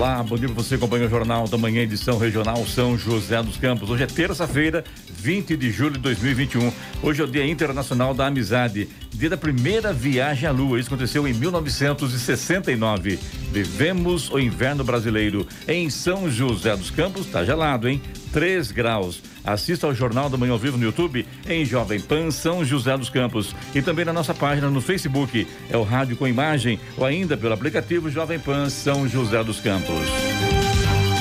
Olá, bom dia para você, acompanha o Jornal da Manhã, edição regional São José dos Campos. Hoje é terça-feira, 20 de julho de 2021. Hoje é o Dia Internacional da Amizade, dia da primeira viagem à Lua. Isso aconteceu em 1969. Vivemos o inverno brasileiro em São José dos Campos. Tá gelado, hein? 3 graus. Assista ao Jornal da Manhã ao vivo no YouTube, em Jovem Pan São José dos Campos. E também na nossa página no Facebook. É o Rádio com Imagem ou ainda pelo aplicativo Jovem Pan São José dos Campos.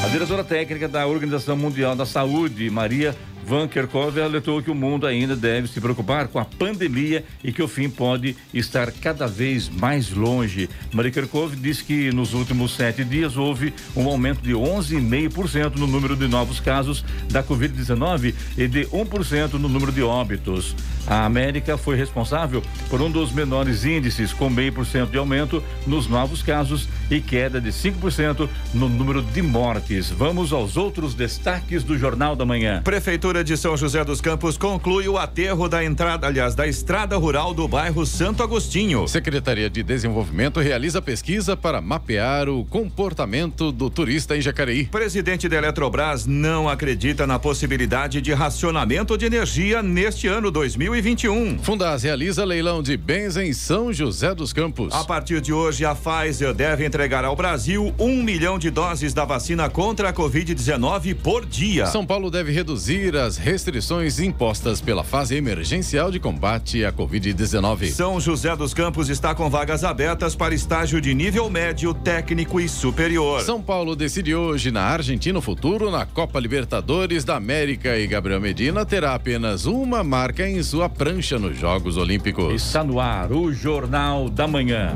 A diretora técnica da Organização Mundial da Saúde, Maria Van Kerkhove alertou que o mundo ainda deve se preocupar com a pandemia e que o fim pode estar cada vez mais longe. Maria Kerkhove disse que nos últimos sete dias houve um aumento de 11,5% no número de novos casos da Covid-19 e de 1% no número de óbitos. A América foi responsável por um dos menores índices, com meio por cento de aumento nos novos casos e queda de 5% no número de mortes. Vamos aos outros destaques do Jornal da Manhã. Prefeitura de São José dos Campos conclui o aterro da entrada, aliás, da estrada rural do bairro Santo Agostinho. Secretaria de Desenvolvimento realiza pesquisa para mapear o comportamento do turista em Jacareí. Presidente da Eletrobras não acredita na possibilidade de racionamento de energia neste ano 2021. Fundas realiza leilão de bens em São José dos Campos. A partir de hoje, a Pfizer deve entregar ao Brasil um milhão de doses da vacina contra a Covid-19 por dia. São Paulo deve reduzir as restrições impostas pela fase emergencial de combate à Covid-19. São José dos Campos está com vagas abertas para estágio de nível médio, técnico e superior. São Paulo decide hoje na Argentina o futuro na Copa Libertadores da América e Gabriel Medina terá apenas uma marca em sua prancha nos Jogos Olímpicos. Está no ar o Jornal da Manhã.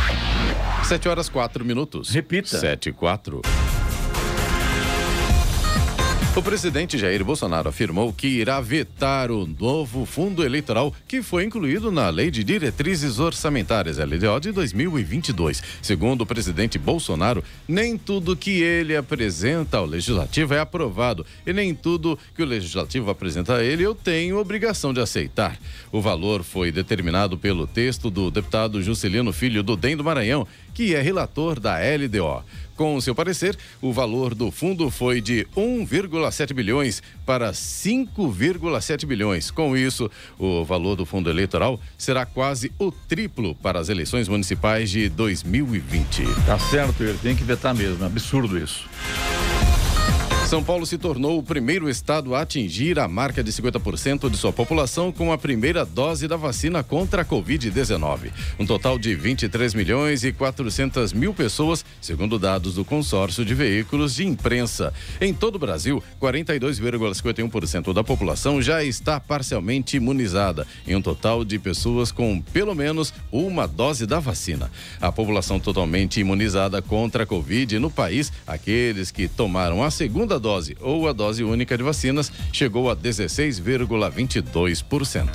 Sete horas quatro minutos. Repita. Sete e quatro. O presidente Jair Bolsonaro afirmou que irá vetar o novo fundo eleitoral que foi incluído na Lei de Diretrizes Orçamentárias, LDO, de 2022. Segundo o presidente Bolsonaro, nem tudo que ele apresenta ao legislativo é aprovado e nem tudo que o legislativo apresenta a ele eu tenho obrigação de aceitar. O valor foi determinado pelo texto do deputado Juscelino Filho do DEM do Maranhão, que é relator da LDO. Com seu parecer, o valor do fundo foi de 1,7 bilhões para 5,7 bilhões. Com isso, o valor do fundo eleitoral será quase o triplo para as eleições municipais de 2020. Tá certo, ele tem que vetar mesmo. É absurdo isso. São Paulo se tornou o primeiro estado a atingir a marca de 50% de sua população com a primeira dose da vacina contra a Covid-19. Um total de 23 milhões e 400 mil pessoas, segundo dados do consórcio de veículos de imprensa. Em todo o Brasil, 42,51% da população já está parcialmente imunizada, em um total de pessoas com pelo menos uma dose da vacina. A população totalmente imunizada contra a Covid no país, aqueles que tomaram a segunda dose ou a dose única de vacinas chegou a 16,22%.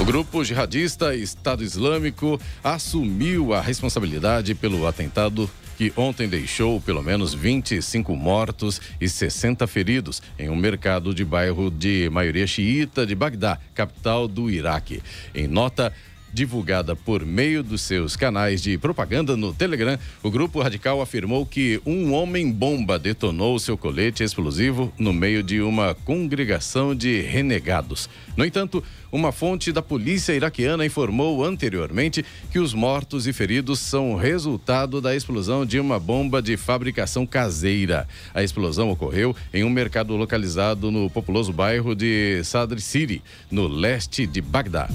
O grupo jihadista Estado Islâmico assumiu a responsabilidade pelo atentado que ontem deixou pelo menos 25 mortos e 60 feridos em um mercado de bairro de maioria xiita de Bagdá, capital do Iraque. Em nota, divulgada por meio dos seus canais de propaganda no Telegram, o grupo radical afirmou que um homem-bomba detonou seu colete explosivo no meio de uma congregação de renegados. No entanto, uma fonte da polícia iraquiana informou anteriormente que os mortos e feridos são resultado da explosão de uma bomba de fabricação caseira. A explosão ocorreu em um mercado localizado no populoso bairro de Sadr City, no leste de Bagdá.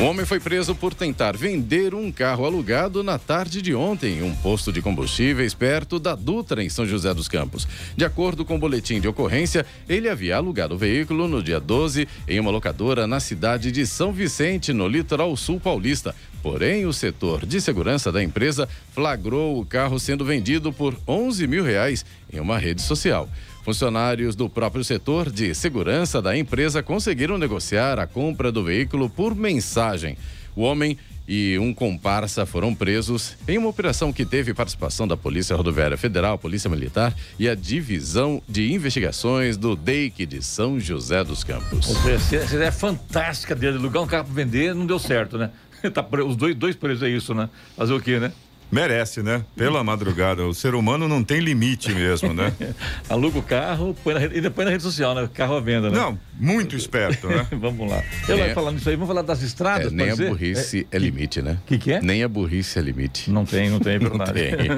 Um homem foi preso por tentar vender um carro alugado na tarde de ontem em um posto de combustíveis perto da Dutra, em São José dos Campos. De acordo com o boletim de ocorrência, ele havia alugado o veículo no dia 12 em uma locadora na cidade de São Vicente, no litoral sul paulista. Porém, o setor de segurança da empresa flagrou o carro sendo vendido por 11 mil reais em uma rede social. Funcionários do próprio setor de segurança da empresa conseguiram negociar a compra do veículo por mensagem. O homem e um comparsa foram presos em uma operação que teve participação da Polícia Rodoviária Federal, Polícia Militar e a Divisão de Investigações do DEIC de São José dos Campos. Essa é fantástica dele, alugar um carro para vender, não deu certo, né? Tá, os dois, dois presos é isso, né? Fazer o quê, né? Merece, né? Pela madrugada. O ser humano não tem limite mesmo, né? Aluga o carro põe na, e depois na rede social, né? Carro à venda, né? Não, muito esperto, né? vamos lá. Eu é, falar nisso aí, vamos falar das estradas, é, Nem a burrice é, é limite, né? O que, que, é? Nem a burrice é limite. Não tem, não tem, é verdade. Tem.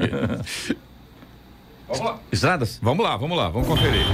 Vamos lá. Estradas? Vamos lá, vamos lá, vamos conferir.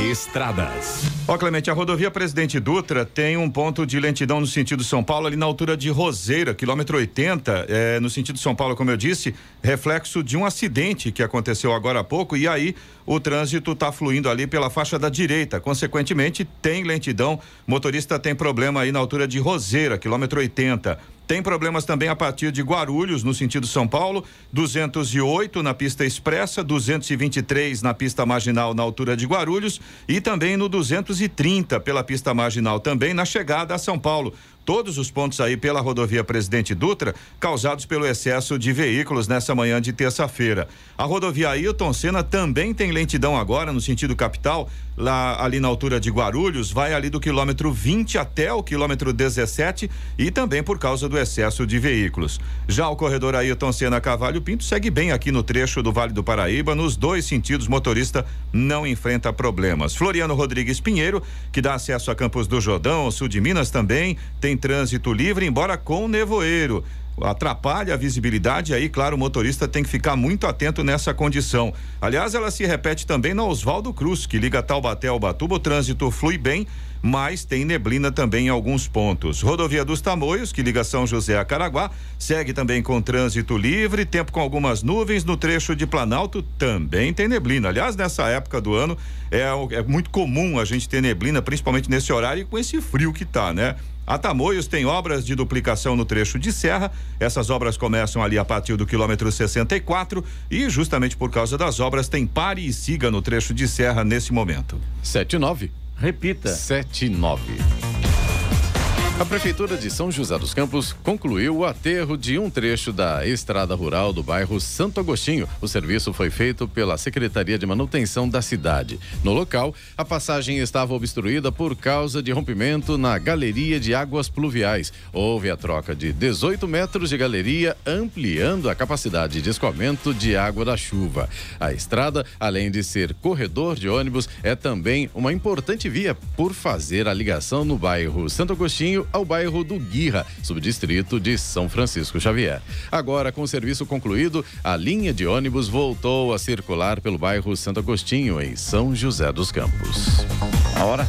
Estradas. Ó, Clemente, a rodovia Presidente Dutra tem um ponto de lentidão no sentido São Paulo, ali na altura de Roseira, quilômetro 80, é, no sentido São Paulo, como eu disse, reflexo de um acidente que aconteceu agora há pouco, e aí o trânsito está fluindo ali pela faixa da direita. Consequentemente, tem lentidão. Motorista tem problema aí na altura de Roseira, quilômetro 80. Tem problemas também a partir de Guarulhos, no sentido São Paulo, 208 na pista expressa, 223 na pista marginal na altura de Guarulhos e também no 230 pela pista marginal também na chegada a São Paulo todos os pontos aí pela rodovia Presidente Dutra, causados pelo excesso de veículos nessa manhã de terça-feira. A rodovia Ailton Senna também tem lentidão agora no sentido capital, lá ali na altura de Guarulhos, vai ali do quilômetro 20 até o quilômetro 17 e também por causa do excesso de veículos. Já o corredor Ailton Senna Cavalho Pinto segue bem aqui no trecho do Vale do Paraíba, nos dois sentidos, motorista não enfrenta problemas. Floriano Rodrigues Pinheiro, que dá acesso a Campos do Jordão, sul de Minas também, tem trânsito livre, embora com nevoeiro atrapalha a visibilidade, aí, claro, o motorista tem que ficar muito atento nessa condição. Aliás, ela se repete também na Oswaldo Cruz, que liga Taubaté ao Batuba, o trânsito flui bem, mas tem neblina também em alguns pontos. Rodovia dos Tamoios, que liga São José a Caraguá, segue também com trânsito livre, tempo com algumas nuvens no trecho de Planalto, também tem neblina. Aliás, nessa época do ano é, é muito comum a gente ter neblina, principalmente nesse horário e com esse frio que tá, né? A Tamoios tem obras de duplicação no trecho de serra. Essas obras começam ali a partir do quilômetro 64 e justamente por causa das obras tem pare e siga no trecho de serra nesse momento. 79. Repita. 79. A Prefeitura de São José dos Campos concluiu o aterro de um trecho da estrada rural do bairro Santo Agostinho. O serviço foi feito pela Secretaria de Manutenção da cidade. No local, a passagem estava obstruída por causa de rompimento na galeria de águas pluviais. Houve a troca de 18 metros de galeria, ampliando a capacidade de escoamento de água da chuva. A estrada, além de ser corredor de ônibus, é também uma importante via por fazer a ligação no bairro Santo Agostinho ao bairro do Guirra, subdistrito de São Francisco Xavier. Agora, com o serviço concluído, a linha de ônibus voltou a circular pelo bairro Santo Agostinho, em São José dos Campos. A hora?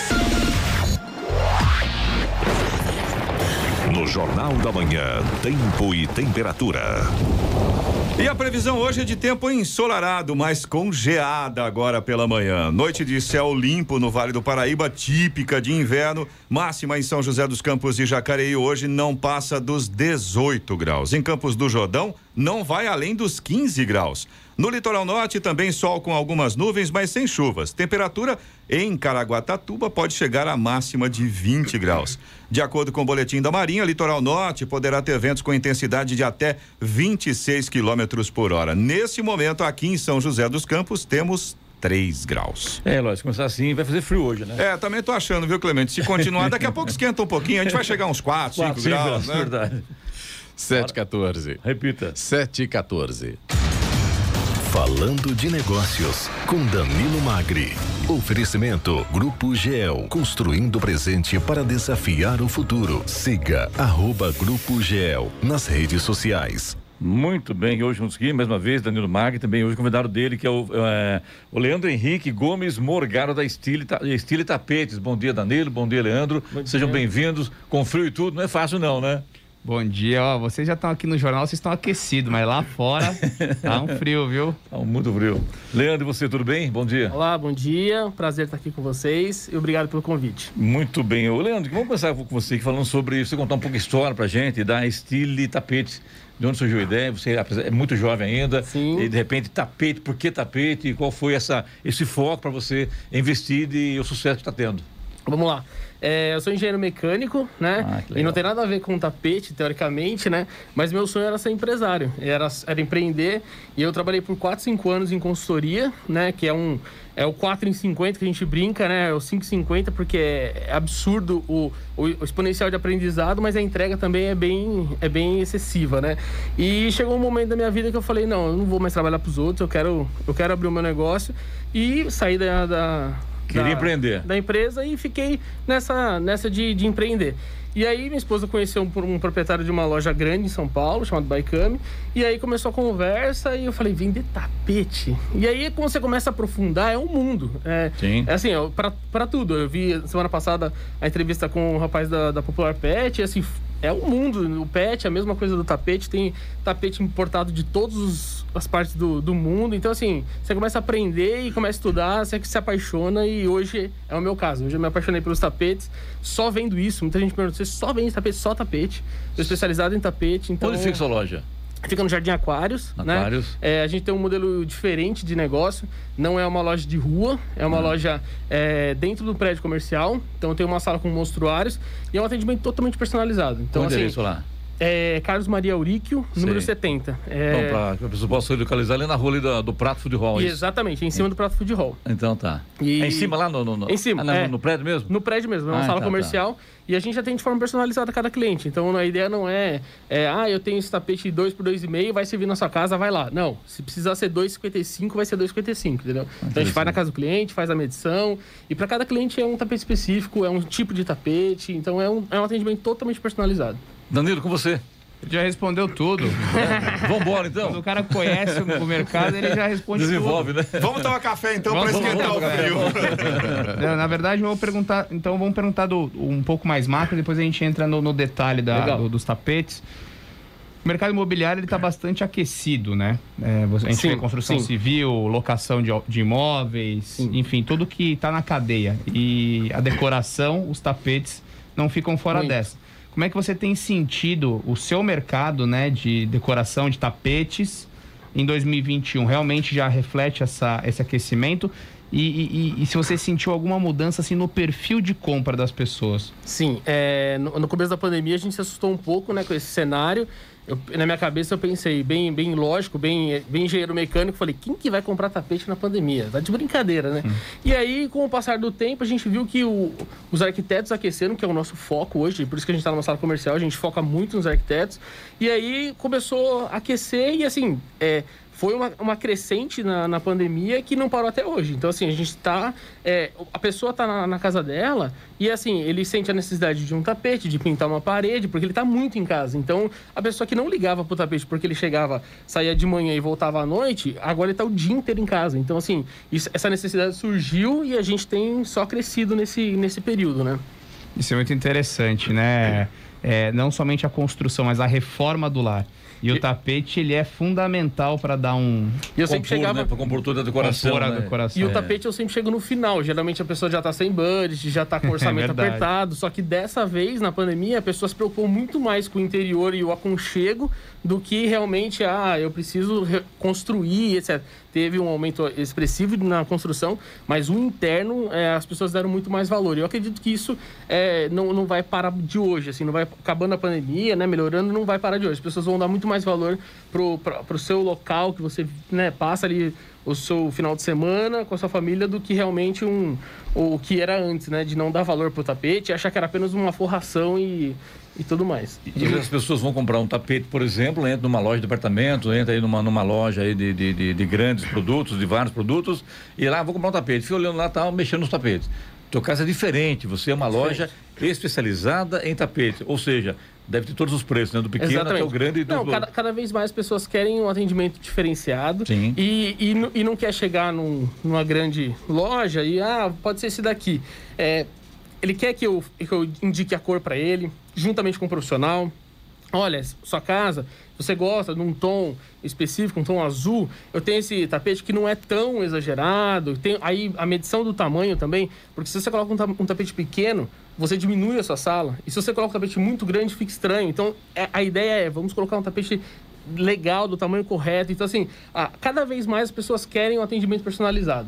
No Jornal da Manhã, tempo e temperatura. E a previsão hoje é de tempo ensolarado, mas com geada agora pela manhã. Noite de céu limpo no Vale do Paraíba, típica de inverno. Máxima em São José dos Campos e Jacareí hoje não passa dos 18 graus. Em Campos do Jordão, não vai além dos 15 graus. No litoral norte, também sol com algumas nuvens, mas sem chuvas. Temperatura em Caraguatatuba pode chegar à máxima de 20 graus. De acordo com o boletim da Marinha, litoral norte poderá ter ventos com intensidade de até 26 quilômetros por hora. Nesse momento, aqui em São José dos Campos, temos 3 graus. É, lógico, começar assim, vai fazer frio hoje, né? É, também tô achando, viu, Clemente? Se continuar, daqui a pouco esquenta um pouquinho, a gente vai chegar uns 4, 5 Quatro, cinco graus, né? Verdade. 714. Repita. 714. Falando de negócios com Danilo Magri. Oferecimento Grupo GEL, construindo o presente para desafiar o futuro. Siga arroba Grupo GEL nas redes sociais. Muito bem, hoje nos aqui, mais uma vez, Danilo Mag, também hoje convidado dele, que é o, é, o Leandro Henrique Gomes Morgaro da Estile, Estile Tapetes. Bom dia, Danilo, bom dia, Leandro. Bom Sejam bem-vindos. Com frio e tudo, não é fácil não, né? Bom dia, ó, vocês já estão aqui no jornal, vocês estão aquecidos, mas lá fora tá um frio, viu? Tá muito frio. Leandro, e você, tudo bem? Bom dia. Olá, bom dia, prazer estar aqui com vocês e obrigado pelo convite. Muito bem. Ô, Leandro, vamos começar com você falando sobre, você contar um pouco de história pra gente, da Estile Tapetes. De onde surgiu a ideia? Você é muito jovem ainda. Sim. E de repente, tapete, por que tapete? E qual foi essa, esse foco para você investir e o sucesso que está tendo? Vamos lá. É, eu sou engenheiro mecânico, né? Ah, e não tem nada a ver com tapete, teoricamente, né? Mas meu sonho era ser empresário, era, era empreender. E eu trabalhei por 4, 5 anos em consultoria, né? Que é um é o 4 em 50 que a gente brinca, né? É o 5 em 50 porque é, é absurdo o, o, o, exponencial de aprendizado, mas a entrega também é bem, é bem excessiva, né? E chegou um momento da minha vida que eu falei, não, eu não vou mais trabalhar para os outros, eu quero, eu quero abrir o meu negócio e sair da, da Queria da, empreender. Da empresa e fiquei nessa, nessa de, de empreender. E aí minha esposa conheceu um, um, proprietário de uma loja grande em São Paulo, chamado Baicame. E aí começou a conversa e eu falei, vender tapete? E aí quando você começa a aprofundar, é um mundo. É, Sim. é assim, para tudo. Eu vi semana passada a entrevista com o um rapaz da, da Popular Pet, e assim, é o mundo. O pet, a mesma coisa do tapete. Tem tapete importado de todas as partes do, do mundo. Então, assim, você começa a aprender e começa a estudar, você se apaixona. E hoje é o meu caso. Hoje eu me apaixonei pelos tapetes, só vendo isso. Muita gente pergunta: você só vende tapete? Só tapete. Estou especializado em tapete. Então... Onde fica sua loja? Fica no Jardim Aquários, Aquários. né? É, a gente tem um modelo diferente de negócio. Não é uma loja de rua, é uma Ah. loja é, dentro do prédio comercial. Então tem uma sala com monstruários e é um atendimento totalmente personalizado. Então, Qual o assim, lá? É Carlos Maria Auríquio, número Sei. 70. Então, É, para que a pessoa possa localizar ali na rua ali do, do Prato Food Hall. isso? exatamente, em cima do Prato Food Hall. Então tá. E- É em cima lá no... no, no... Em cima, Ah, não, é. no prédio mesmo? No prédio mesmo, é uma Ah, sala tá, comercial. E a gente atende de forma personalizada cada cliente. Então a ideia não é, é ah, eu tenho esse tapete 2 por 2,5, vai servir na sua casa, vai lá. Não, se precisar ser 2,55, vai ser 2,55, entendeu? Então a gente vai na casa do cliente, faz a medição. E para cada cliente é um tapete específico, é um tipo de tapete. Então é um, é um atendimento totalmente personalizado. Danilo, com você. Já respondeu tudo. Vambora, Quando o então. cara conhece o mercado, ele já responde Desenvolve, né? Vamos tomar café então para esquentar vamos o frio. tudo. Na verdade, eu vou perguntar. Então, vamos perguntar do, um pouco mais macro, depois a gente entra no, no detalhe da- do- dos tapetes. O mercado imobiliário está bastante aquecido, né? É, você- a gente Sim, vê construção sim. civil, locação de, de imóveis, enfim, tudo que está na cadeia. E a decoração, os tapetes não ficam fora Muito. dessa. Como é que você tem sentido o seu mercado né, de decoração de tapetes em 2021? Realmente já reflete essa, esse aquecimento? E, e- e- se você sentiu alguma mudança assim, no perfil de compra das pessoas? Sim, é, no, no começo da pandemia a gente se assustou um pouco né, com esse cenário. Eu- na minha cabeça eu pensei, bem, bem lógico, bem, bem engenheiro mecânico, falei, quem que vai comprar tapete na pandemia? Tá de brincadeira, né? E aí, com o passar do tempo, a gente viu que o- os arquitetos aqueceram, que é o nosso foco hoje, por isso que a gente está numa sala comercial, a gente foca muito nos arquitetos. E aí começou a aquecer e assim, é, foi uma, uma crescente na, na pandemia que não parou até hoje. Então, assim, a gente está. a pessoa está na, na casa dela e, assim, ele sente a necessidade de um tapete, de pintar uma parede, porque ele está muito em casa. Então, a pessoa que não ligava pro tapete porque ele chegava, saía de manhã e voltava à noite, agora ele está o dia inteiro em casa. Então, assim, isso- essa necessidade surgiu e a gente tem só crescido nesse, nesse período, né? Isso é muito interessante, né? É, não somente a construção, mas a reforma do lar. E o tapete, ele é fundamental para dar um E eu sempre Compor, chegava. né? Pra compor toda a decoração. compor a né? decoração. E o tapete eu sempre chego no final. Geralmente a pessoa já tá sem budget, já tá com o orçamento verdade. apertado. Só que dessa vez, na pandemia, a pessoa se preocupou muito mais com o interior e o aconchego do que realmente, ah, eu preciso re- construir, etc. Teve um aumento expressivo na construção, mas o interno, é, as pessoas deram muito mais valor. Eu acredito que isso é, não, não vai parar de hoje, assim, não vai acabando a pandemia, né, melhorando, não vai parar de hoje. As pessoas vão dar muito mais valor pro, pra, pro seu local que você né, passa ali o seu final de semana com a sua família do que realmente um o que era antes, né? De não dar valor pro tapete, achar que era apenas uma forração e, e tudo mais. E as pessoas vão comprar um tapete, por exemplo, entra numa loja de departamento, entra aí numa, numa loja aí de, de, de, de grandes produtos, de vários produtos, e lá vou comprar um tapete. Fica olhando lá, tá mexendo nos tapetes. Teu caso é diferente, você é uma loja especializada em tapete, ou seja, deve ter todos os preços, né? Do pequeno Exatamente. até o grande. Do... Não, cada, cada vez mais pessoas querem um atendimento diferenciado Sim. E, e, e não quer chegar num- numa grande loja e, ah, pode ser esse daqui. É, ele quer que eu, que eu indique a cor para ele, juntamente com o profissional. Olha, sua casa, você gosta de um tom específico, um tom azul, eu tenho esse tapete que não é tão exagerado. Tem aí a medição do tamanho também, porque se você coloca um, ta- tapete pequeno, você diminui a sua sala. E se você coloca um tapete muito grande, fica estranho. Então, é- a ideia é, vamos colocar um tapete legal, do tamanho correto. Então, assim, cada vez mais as pessoas querem um atendimento personalizado.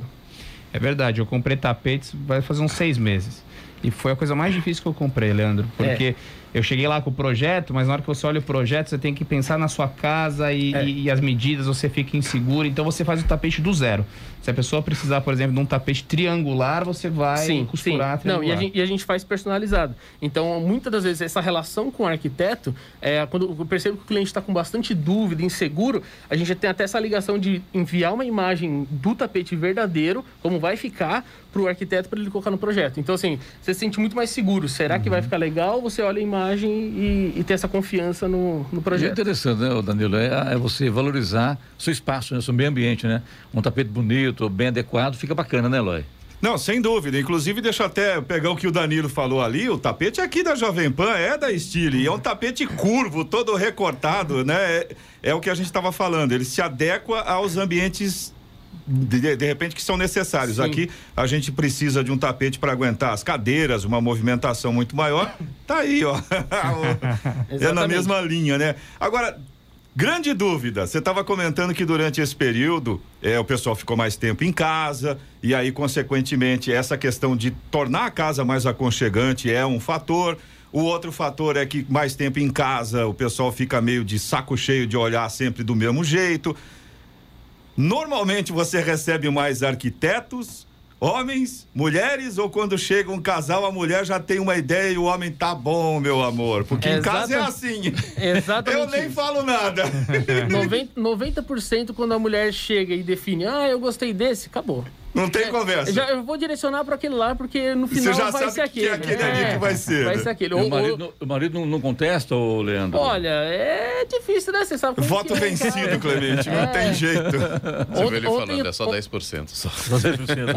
É verdade, eu comprei tapetes vai fazer uns seis meses. E foi a coisa mais difícil que eu comprei, Leandro. Porque eu cheguei lá com o projeto, mas na hora que você olha o projeto, você tem que pensar na sua casa e, É. e- e as medidas, você fica inseguro. Então você faz o tapete do zero. Se a pessoa precisar, por exemplo, de um tapete triangular, você vai costurar Não, e a, triangular. gente, e a gente faz personalizado. Então, muitas das vezes, essa relação com o arquiteto, é, quando eu percebo que o cliente está com bastante dúvida, inseguro, a gente tem até essa ligação de enviar uma imagem do tapete verdadeiro, como vai ficar, para o arquiteto para ele colocar no projeto. Então, assim, você se sente muito mais seguro. Será que vai Uhum. ficar legal? Você olha a imagem e, e tem essa confiança no, no E é projeto. interessante, né, Danilo? É, é você valorizar seu espaço, né, seu meio ambiente, né? Um tapete bonito, bem adequado, fica bacana, né, Eloy? Não, sem dúvida. Inclusive, deixa eu até pegar o que o Danilo falou ali. O tapete aqui da Jovem Pan é da Stile. E é um tapete curvo, todo recortado, né? É, é o que a gente estava falando. Ele se adequa aos ambientes. De, de repente que são necessários. Sim. Aqui a gente precisa de um tapete para aguentar as cadeiras, uma movimentação muito maior. Tá aí, ó. é na mesma linha, né? Agora, Grande dúvida. Você estava comentando que durante esse período é, o pessoal ficou mais tempo em casa e aí, consequentemente, essa questão de tornar a casa mais aconchegante é um fator. O outro fator é que mais tempo em casa o pessoal fica meio de saco cheio de olhar sempre do mesmo jeito. Normalmente você recebe mais arquitetos, homens, mulheres, ou quando chega um casal, a mulher já tem uma ideia e o homem tá bom, meu amor. Porque em casa é assim. Exatamente. Eu nem falo nada. 90%, 90% quando a mulher chega e define, ah, eu gostei desse, acabou. Não tem conversa. Já, eu vou direcionar para aquele lá, porque no Você final já vai sabe ser que é aquele. aquele ali que vai ser, Vai né? ser aquele. Ou- o marido, não- o marido não, não contesta, ô Leandro? olha, é difícil, né? Você sabe como Voto que é, vencido, cara. Clemente. Não É. tem jeito. Você vê ele Ontem- falando, é só on- 10% só.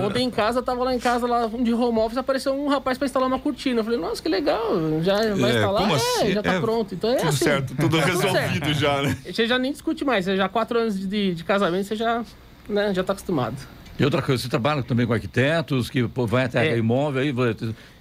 Ontem em casa, eu tava lá em casa, lá de home office, apareceu um rapaz para instalar uma cortina. Eu falei, nossa, que legal, já vai É, instalar? como é, assim? já tá É, pronto. Então é Tudo assim. certo, tudo Tá resolvido já, né? Você já nem discute mais, você já quatro anos de, de casamento, você já, né, já tá acostumado. E outra coisa, você trabalha também com arquitetos, que vai até É. imóvel, aí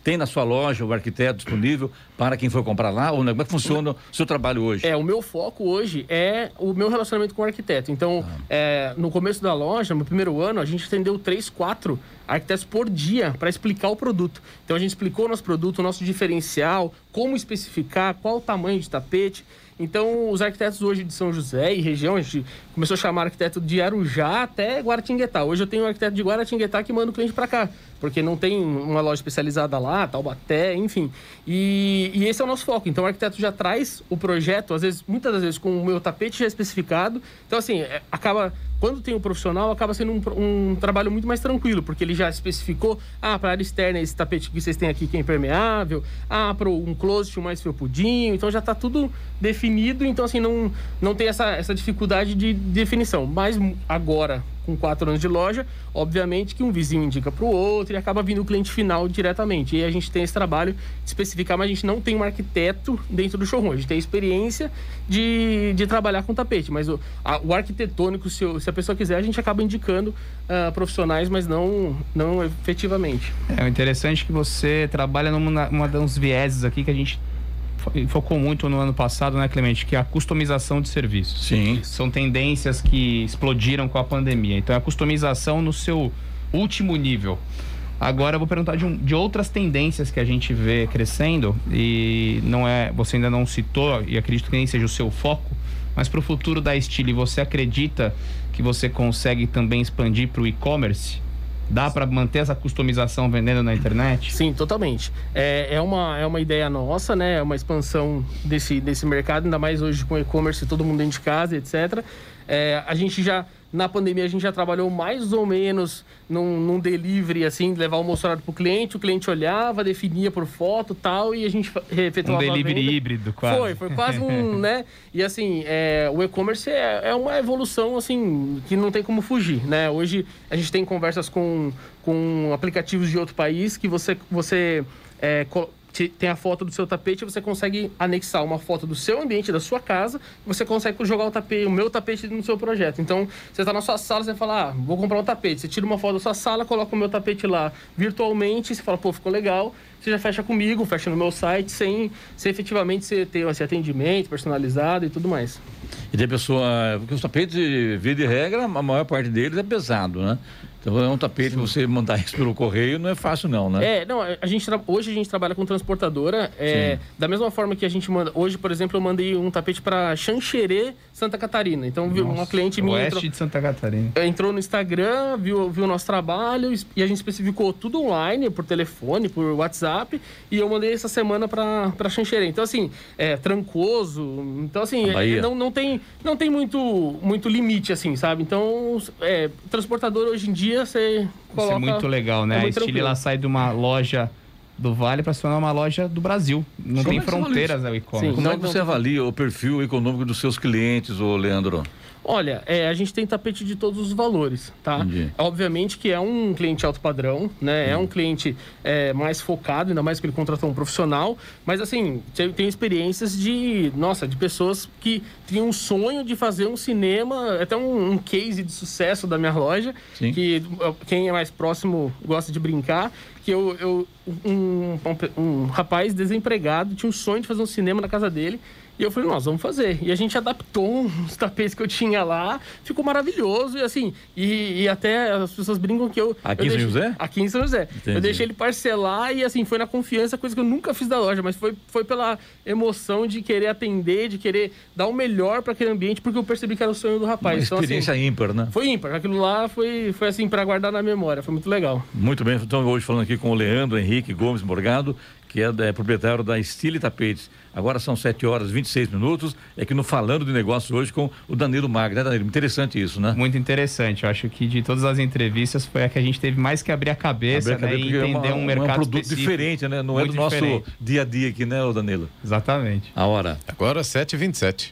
tem na sua loja o arquiteto disponível para quem for comprar lá? Ou? Como é que funciona o seu trabalho hoje? É, o meu foco hoje é o meu relacionamento com o arquiteto. Então, é, no começo da loja, no primeiro ano, a gente atendeu três, quatro arquitetos por dia para explicar o produto. Então, a gente explicou o nosso produto, o nosso diferencial, como especificar, qual o tamanho de tapete. Então, os arquitetos hoje de São José e região, a gente começou a chamar arquiteto de Arujá até Guaratinguetá. Hoje eu tenho um arquiteto de Guaratinguetá que manda o cliente para cá, porque não tem uma loja especializada lá, Taubaté, enfim. E, e esse é o nosso foco. Então, o arquiteto já traz o projeto, às vezes, muitas das vezes, com o meu tapete já especificado. Então, assim, é, acaba quando tem o profissional, acaba sendo um, um trabalho muito mais tranquilo, porque ele já especificou, ah, para área externa, esse tapete que vocês têm aqui que é impermeável, ah, para um closet mais felpudinho, então já está tudo definido, então assim, não, não tem essa, essa dificuldade de definição. Mas agora, com quatro anos de loja, obviamente que um vizinho indica para o outro e acaba vindo o cliente final diretamente. E a gente tem esse trabalho de especificar, mas a gente não tem um arquiteto dentro do showroom. A gente tem experiência de, de trabalhar com tapete, mas o, a- o arquitetônico, se, se a pessoa quiser, a gente acaba indicando ah, profissionais, mas não, não efetivamente. É interessante é que você trabalha numa uma dos vieses aqui que a gente focou muito no ano passado, né, Clemente? Que é a customização de serviços. Sim. São tendências que explodiram com a pandemia. Então, é a customização no seu último nível. Agora, eu vou perguntar de, um- de outras tendências que a gente vê crescendo e não é, você ainda não citou e acredito que nem seja o seu foco, Mas para o futuro da Stile, você acredita que você consegue também expandir para o e-commerce? Dá para manter essa customização vendendo na internet? Sim, totalmente. É, é, uma, é uma ideia nossa, né? É uma expansão desse, desse mercado, ainda mais hoje com e-commerce, todo mundo dentro de casa, etc. É, a gente já na pandemia a gente já trabalhou mais ou menos num, num delivery, assim, levar o mostrado para o cliente, o cliente olhava, definia por foto tal, e a gente efetuava Um delivery híbrido, quase. Foi, foi quase um, né? E assim, é, o e-commerce é, é uma evolução, assim, que não tem como fugir, né? Hoje a gente tem conversas com, com aplicativos de outro país que você, você é, tem a foto do seu tapete, você consegue anexar uma foto do seu ambiente, da sua casa, você consegue jogar o tapete, o meu tapete no seu projeto. Então, você está na sua sala, você fala, ah, vou comprar um tapete. Você tira uma foto da sua sala, coloca o meu tapete lá virtualmente, você fala, pô, ficou legal. Você já fecha comigo, fecha no meu site, sem, sem efetivamente você ter esse atendimento personalizado e tudo mais. E tem pessoa, porque os tapetes, via de regra, a maior parte deles é pesado, né? Então é um tapete que você mandar isso pelo correio não é fácil não, né? É, não, a gente hoje a gente trabalha com transportadora, é, da mesma forma que a gente manda, hoje, por exemplo, eu mandei um tapete para Xanxerê, Santa Catarina. Então, viu uma cliente minha oeste entrou, de Santa Catarina. Entrou no Instagram, viu, viu o nosso trabalho e a gente especificou tudo online, por telefone, por WhatsApp, e eu mandei essa semana para Xanxerê. Então, assim, é trancoso. Então, assim, é, não, não tem não tem muito muito limite assim, sabe? Então, é, transportador hoje em dia dia você coloca... Isso é muito legal, né? É muito a Stile, ela sai de uma loja do Vale para se tornar uma loja do Brasil. Não Como tem é fronteiras o e-commerce. Como é que você avalia o perfil econômico dos seus clientes, ô Leandro? Olha, é, a gente tem tapete de todos os valores, tá? Entendi. Obviamente que é um cliente alto padrão, né? É um cliente é, mais focado, ainda mais que ele contratou um profissional. Mas, assim, tem experiências de, nossa, de pessoas que tinham um sonho de fazer um cinema, até um, um case de sucesso da minha loja, Sim. que quem é mais próximo gosta de brincar, que eu, eu um, um, um rapaz desempregado tinha um sonho de fazer um cinema na casa dele e eu falei, nós vamos fazer. E a gente adaptou uns tapetes que eu tinha lá, ficou maravilhoso. E assim, e, e até as pessoas brincam que eu. Aqui eu em São José? Aqui em São José. Entendi. Eu deixei ele parcelar e assim, foi na confiança, coisa que eu nunca fiz da loja, mas foi, foi pela emoção de querer atender, de querer dar o melhor para aquele ambiente, porque eu percebi que era o sonho do rapaz. Uma então, experiência assim, ímpar, né? Foi ímpar. Aquilo lá foi, foi assim, para guardar na memória. Foi muito legal. Muito bem. Então, hoje falando aqui com o Leandro Henrique Gomes Morgado, que é, é proprietário da Stile Tapetes. Agora são 7 horas e 26 minutos. É que no Falando de Negócios hoje com o Danilo Magno, né, Danilo? Interessante isso, né? Muito interessante. Eu acho que de todas as entrevistas foi a que a gente teve mais que abrir a cabeça, abrir a cabeça né, e entender é uma, um mercado. É um produto específico. diferente, né? Não é do nosso diferente. dia a dia aqui, né, Danilo? Exatamente. A hora. Agora 7h27.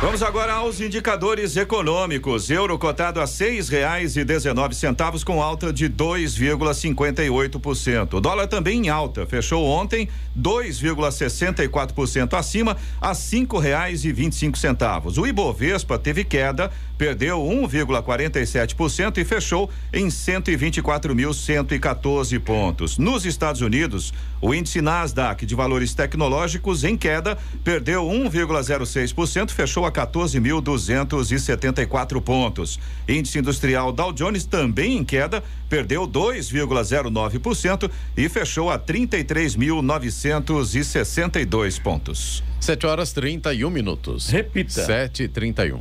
Vamos agora aos indicadores econômicos. Euro cotado a seis reais e dezenove centavos com alta de 2,58%. O dólar também em alta, fechou ontem 2,64% acima a cinco reais e vinte e cinco centavos. O Ibovespa teve queda, perdeu 1,47% e fechou em 124.114 pontos. Nos Estados Unidos, o índice Nasdaq de valores tecnológicos em queda perdeu 1,06%, fechou a 14.274 pontos. Índice industrial Dow Jones também em queda, perdeu 2,09% e fechou a 33.962 pontos. 7 horas 31 minutos. Repita. 7 e 31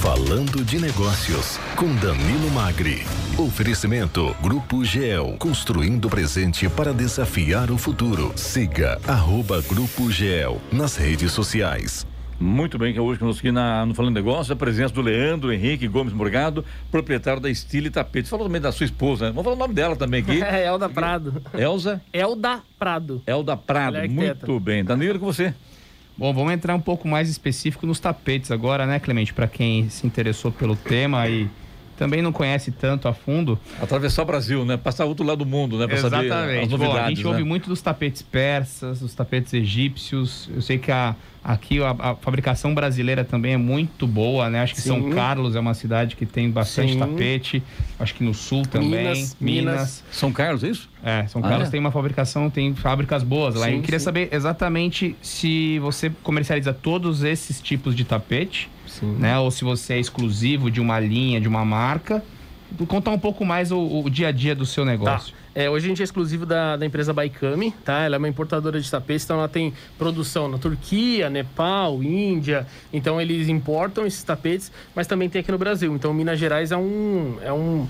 Falando de Negócios, com Danilo Magri. Oferecimento Grupo GEL, construindo o presente para desafiar o futuro. Siga arroba Grupo GEL nas redes sociais. Muito bem, que é hoje conosco aqui na, no Falando Negócio, a presença do Leandro Henrique Gomes Morgado, proprietário da Estile Tapete. Falou também da sua esposa, né? Vamos falar o nome dela também aqui. É, Elda Prado. Elza? Elda Prado. Elda Prado, é muito bem. Danilo, com você. Bom, vamos entrar um pouco mais específico nos tapetes agora, né, Clemente? Para quem se interessou pelo tema e também não conhece tanto a fundo. Atravessar o Brasil, né? Passar outro lado do mundo, né? Pra Exatamente. saber as novidades, Bom, a gente né? ouve muito dos tapetes persas, dos tapetes egípcios. Eu sei que a, aqui a, a fabricação brasileira também é muito boa, né? Acho que São Sim. Carlos é uma cidade que tem bastante Sim. tapete. Acho que no sul também. Minas, Minas. São Carlos, é isso? É, São Ah, Carlos é? tem uma fabricação, tem fábricas boas lá. Sim, Eu queria sim. saber exatamente se você comercializa todos esses tipos de tapete, né? Ou se você é exclusivo de uma linha, de uma marca. Contar um pouco mais o, o dia a dia do seu Tá. É, hoje a gente é exclusivo da, da empresa Baikami, tá? Ela é uma importadora de tapetes, então ela tem produção na Turquia, Nepal, Índia. Então eles importam esses tapetes, mas também tem aqui no Brasil. Então Minas Gerais é um. É um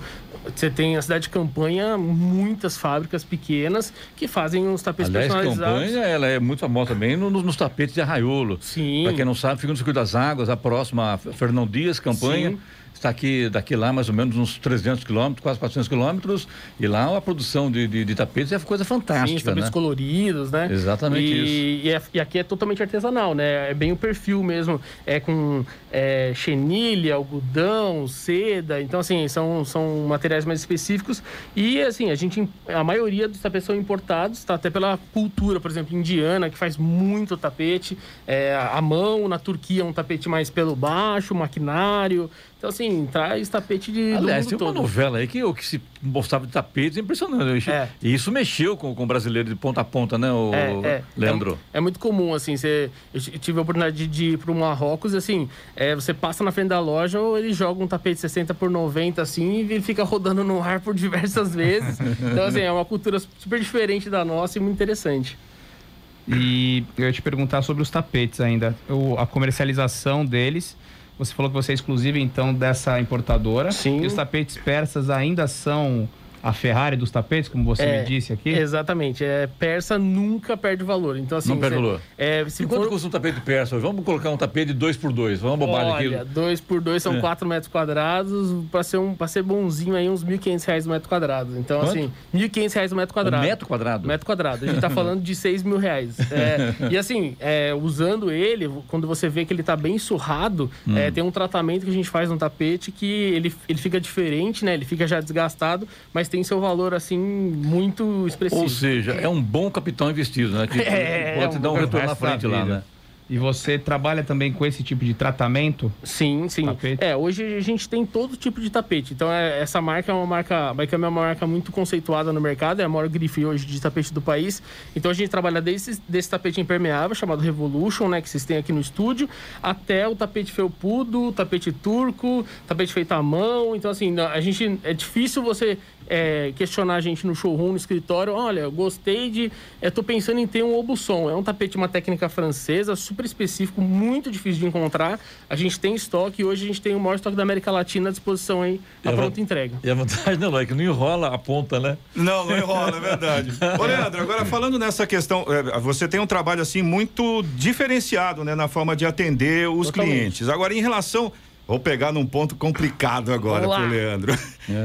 você tem a cidade de campanha, muitas fábricas pequenas que fazem os tapetes Aliás, personalizados. campanha, ela é muito famosa também no- nos, nos tapetes de arraiolo. Sim. Para quem não sabe, fica no Circuito das Águas, a próxima Fernão Dias, campanha. Sim. Está aqui, daqui lá mais ou menos uns 300 quilômetros, quase 400 quilômetros. E lá a produção de, de, de tapetes é coisa Sim, fantástica, os tapetes né? coloridos, né? Exatamente e, E, é- e aqui é totalmente artesanal, né? É bem o perfil mesmo. É com é, chenilha, algodão, seda. Então, assim, são, são materiais mais específicos. E, assim, a gente... A maioria dos tapetes são importados, tá? Até pela cultura, por exemplo, indiana, que faz muito tapete. É, a mão, na Turquia, é um tapete mais pelo baixo, maquinário. Então, assim, traz tapete de, Aliás, tem uma todo. novela aí que, o que se mostrava de tapetes é impressionante. É. E isso mexeu com, com o brasileiro de ponta a ponta, né, o Leandro? É, é muito comum, assim, você, eu tive a oportunidade de, de ir para o Marrocos, e, assim, é, você passa na frente da loja, ou ele joga um tapete 60 por 90, assim, e ele fica rodando no ar por diversas vezes. então, assim, é uma cultura super diferente da nossa e muito interessante. E eu ia te perguntar sobre os tapetes ainda. O- a comercialização deles. Você falou que você é exclusivo, então, dessa importadora. Sim. E os tapetes persas ainda são a Ferrari dos tapetes, como você É, me disse aqui? Exatamente. É, persa nunca perde valor. Então, assim, Não perde você- valor. É, se E quanto for... custa um tapete persa? Vamos colocar um tapete de 2 por 2 Vamos bobagem Olha, aqui. dois por dois são É. 4 metros quadrados. Para ser, um, ser bonzinho aí, uns 1.500 reais o metro quadrado. Então, Quanto? assim, 1.500 reais o metro Um quadrado. metro quadrado? Metro quadrado. A gente tá falando de 6 mil reais. É, e assim, é, usando ele, quando você vê que ele tá bem surrado, Hum. é, tem um tratamento que a gente faz no tapete que ele, ele fica diferente, né? Ele fica já desgastado, mas tem seu valor, assim, muito expressivo. Ou seja, é um bom capital investido, né? Que É, pode é dar um um- retorno na frente lá, né? E você trabalha também com esse tipo de tratamento? Sim, sim. Tapete. É, hoje a gente tem todo tipo de tapete. Então, é, essa marca é uma marca. A Baikami é uma marca muito conceituada no mercado, é a maior grife hoje de tapete do país. Então, a gente trabalha desde desse tapete impermeável, chamado Revolution, né, que vocês têm aqui no estúdio, até o tapete felpudo, tapete turco, tapete feito à mão. Então, assim, a gente. É difícil você. É, questionar a gente no showroom, no escritório, olha, eu gostei de. Eu tô pensando em ter um obusson. É um tapete, uma técnica francesa, super específico, muito difícil de encontrar. A gente tem estoque e hoje a gente tem o maior estoque da América Latina à disposição aí, a É, pronta entrega. E a vantagem, não, é que não enrola a ponta, né? Não, não enrola, é verdade. Ô, Leandro, agora falando nessa questão, é, você tem um trabalho assim muito diferenciado, né, na forma de atender os Totalmente. clientes. Agora, em relação. Vou pegar num ponto complicado agora pro Leandro.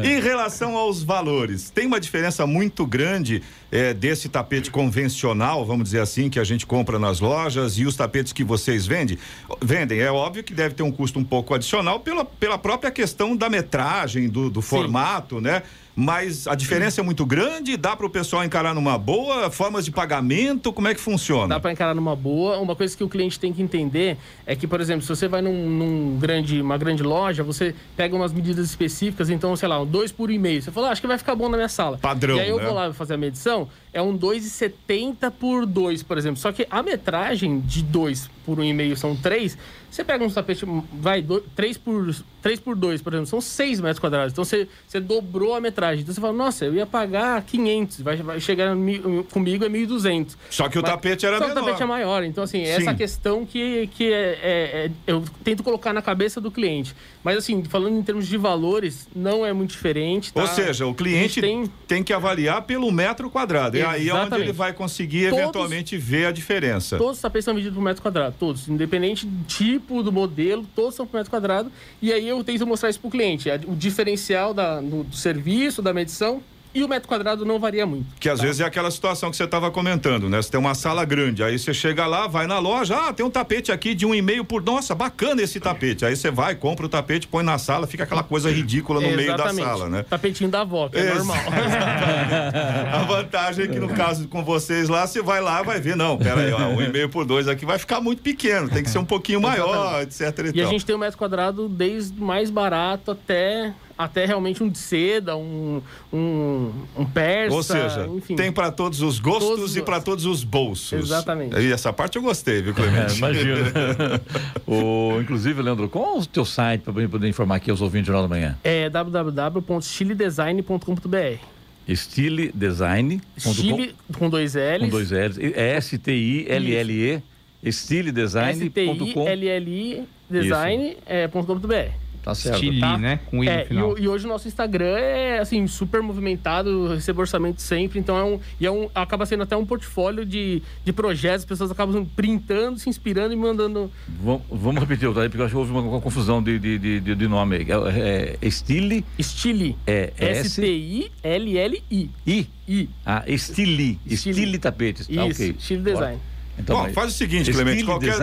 Em relação aos valores, tem uma diferença muito grande é, desse tapete convencional, vamos dizer assim, que a gente compra nas lojas e os tapetes que vocês vendem? Vendem. É óbvio que deve ter um custo um pouco adicional pela, pela própria questão da metragem, do, do formato, né? Mas a diferença é muito grande, dá para o pessoal encarar numa boa, formas de pagamento, como é que funciona? Dá para encarar numa boa. Uma coisa que o cliente tem que entender é que, por exemplo, se você vai num, num grande, uma grande loja, você pega umas medidas específicas, então, sei lá, um 2 por 1,5. Você fala, ah, acho que vai ficar bom na minha sala. Padrão, E aí eu né? vou lá fazer a medição, é um 2,70 por 2, por exemplo. Só que a metragem de 2 por 1,5 são 3. Você pega um tapete, vai, 3 por, 3 por 2, por exemplo, são 6 metros quadrados. Então você, você dobrou a metragem. Então você fala, nossa, eu ia pagar 500, vai, vai chegar mi- comigo é 1.200. Só que o Mas- tapete era só menor. o tapete é maior. Então, assim, essa Sim. questão que, que é, é- é- eu tento colocar na cabeça do cliente. Mas, assim, falando em termos de valores, não é muito diferente. tá? Ou seja, o cliente tem tem que avaliar pelo metro quadrado. E aí é onde Exatamente. ele vai conseguir Todos- eventualmente ver a diferença. Todos os tapetes são medidos por metro quadrado, todos. Independente do tipo, do modelo, todos são por metro quadrado. E aí eu tento mostrar isso pro cliente. a- O diferencial da- do, do serviço, da medição e o metro quadrado não varia muito. Que às tá? vezes é aquela situação que você estava comentando, né? Você tem uma sala grande, aí você chega lá, vai na loja, ah, tem um tapete aqui de um e meio por. Nossa, bacana esse tapete. Aí você vai, compra o tapete, põe na sala, fica aquela coisa ridícula no meio da sala, né? Tapetinho da avó, que é Ex normal. A vantagem é que no caso com vocês lá, você vai lá vai ver, não, pera aí, ó, um e meio por dois aqui vai ficar muito pequeno, tem que ser um pouquinho maior, etc. E, e a gente tem um metro quadrado desde mais barato até até realmente um de seda, um, um, um persa. Ou seja, enfim. tem para todos os gostos todos e para todos os bolsos. Exatamente. E essa parte eu gostei, viu, Clemente? É, imagina. o, inclusive, Leandro, qual é o teu site para poder informar aqui aos ouvintes do Jornal da Manhã? É www.estiledesign.com.br Estiledesign.com Chile com dois L's. Com dois L's. É S-T-I-L-L-E. Estiledesign.com. S-T-I-L-L-I design.com.br. Tá certo. Chili, tá? né? Com I é, e, e, hoje o nosso Instagram é, assim, super movimentado, recebe orçamento sempre, então é um... E é um, acaba sendo até um portfólio de, de projetos, as pessoas acabam printando, se inspirando e mandando... Vamos, vamos repetir, tá? porque eu acho que houve uma, uma confusão de, de, de, de nome aí. É, é Stile... Stile. É S-T-I-L-L-I. I? I. Ah, Stili. Stile Tapetes. Tá, Isso, ok. Stile Design. Bora. Então, Bom, faz o seguinte, Clemente. Qualquer...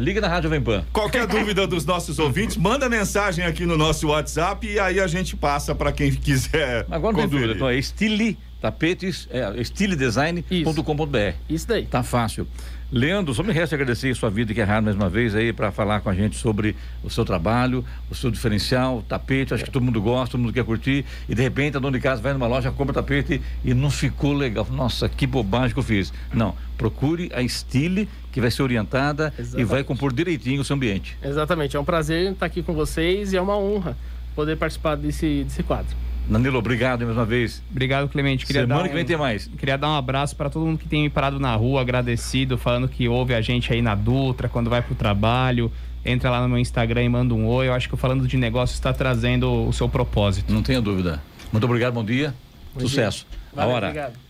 Liga na Rádio Vempan. Qualquer dúvida dos nossos ouvintes, manda mensagem aqui no nosso WhatsApp e aí a gente passa para quem quiser. Agora não tem dúvida. Então é estile tapetes, é, estiledesign.com.br. Isso daí. Tá fácil. Leandro, só me resta agradecer a sua vida que é raro mais uma vez aí para falar com a gente sobre o seu trabalho, o seu diferencial, o tapete, acho que todo mundo gosta, todo mundo quer curtir e de repente a dona de casa vai numa loja, compra tapete e não ficou legal. Nossa, que bobagem que eu fiz. Não, procure a Stile que vai ser orientada Exatamente. e vai compor direitinho o seu ambiente. Exatamente, é um prazer estar aqui com vocês e é uma honra poder participar desse, desse quadro. Danilo, obrigado mais uma vez. Obrigado, Clemente. Queria Semana um, que vem tem mais. Queria dar um abraço para todo mundo que tem me parado na rua, agradecido, falando que ouve a gente aí na Dutra, quando vai pro trabalho. Entra lá no meu Instagram e manda um oi. Eu acho que o Falando de Negócio está trazendo o seu propósito. Não tenha dúvida. Muito obrigado, bom dia. Bom Sucesso. Dia. Valeu, a hora. Obrigado.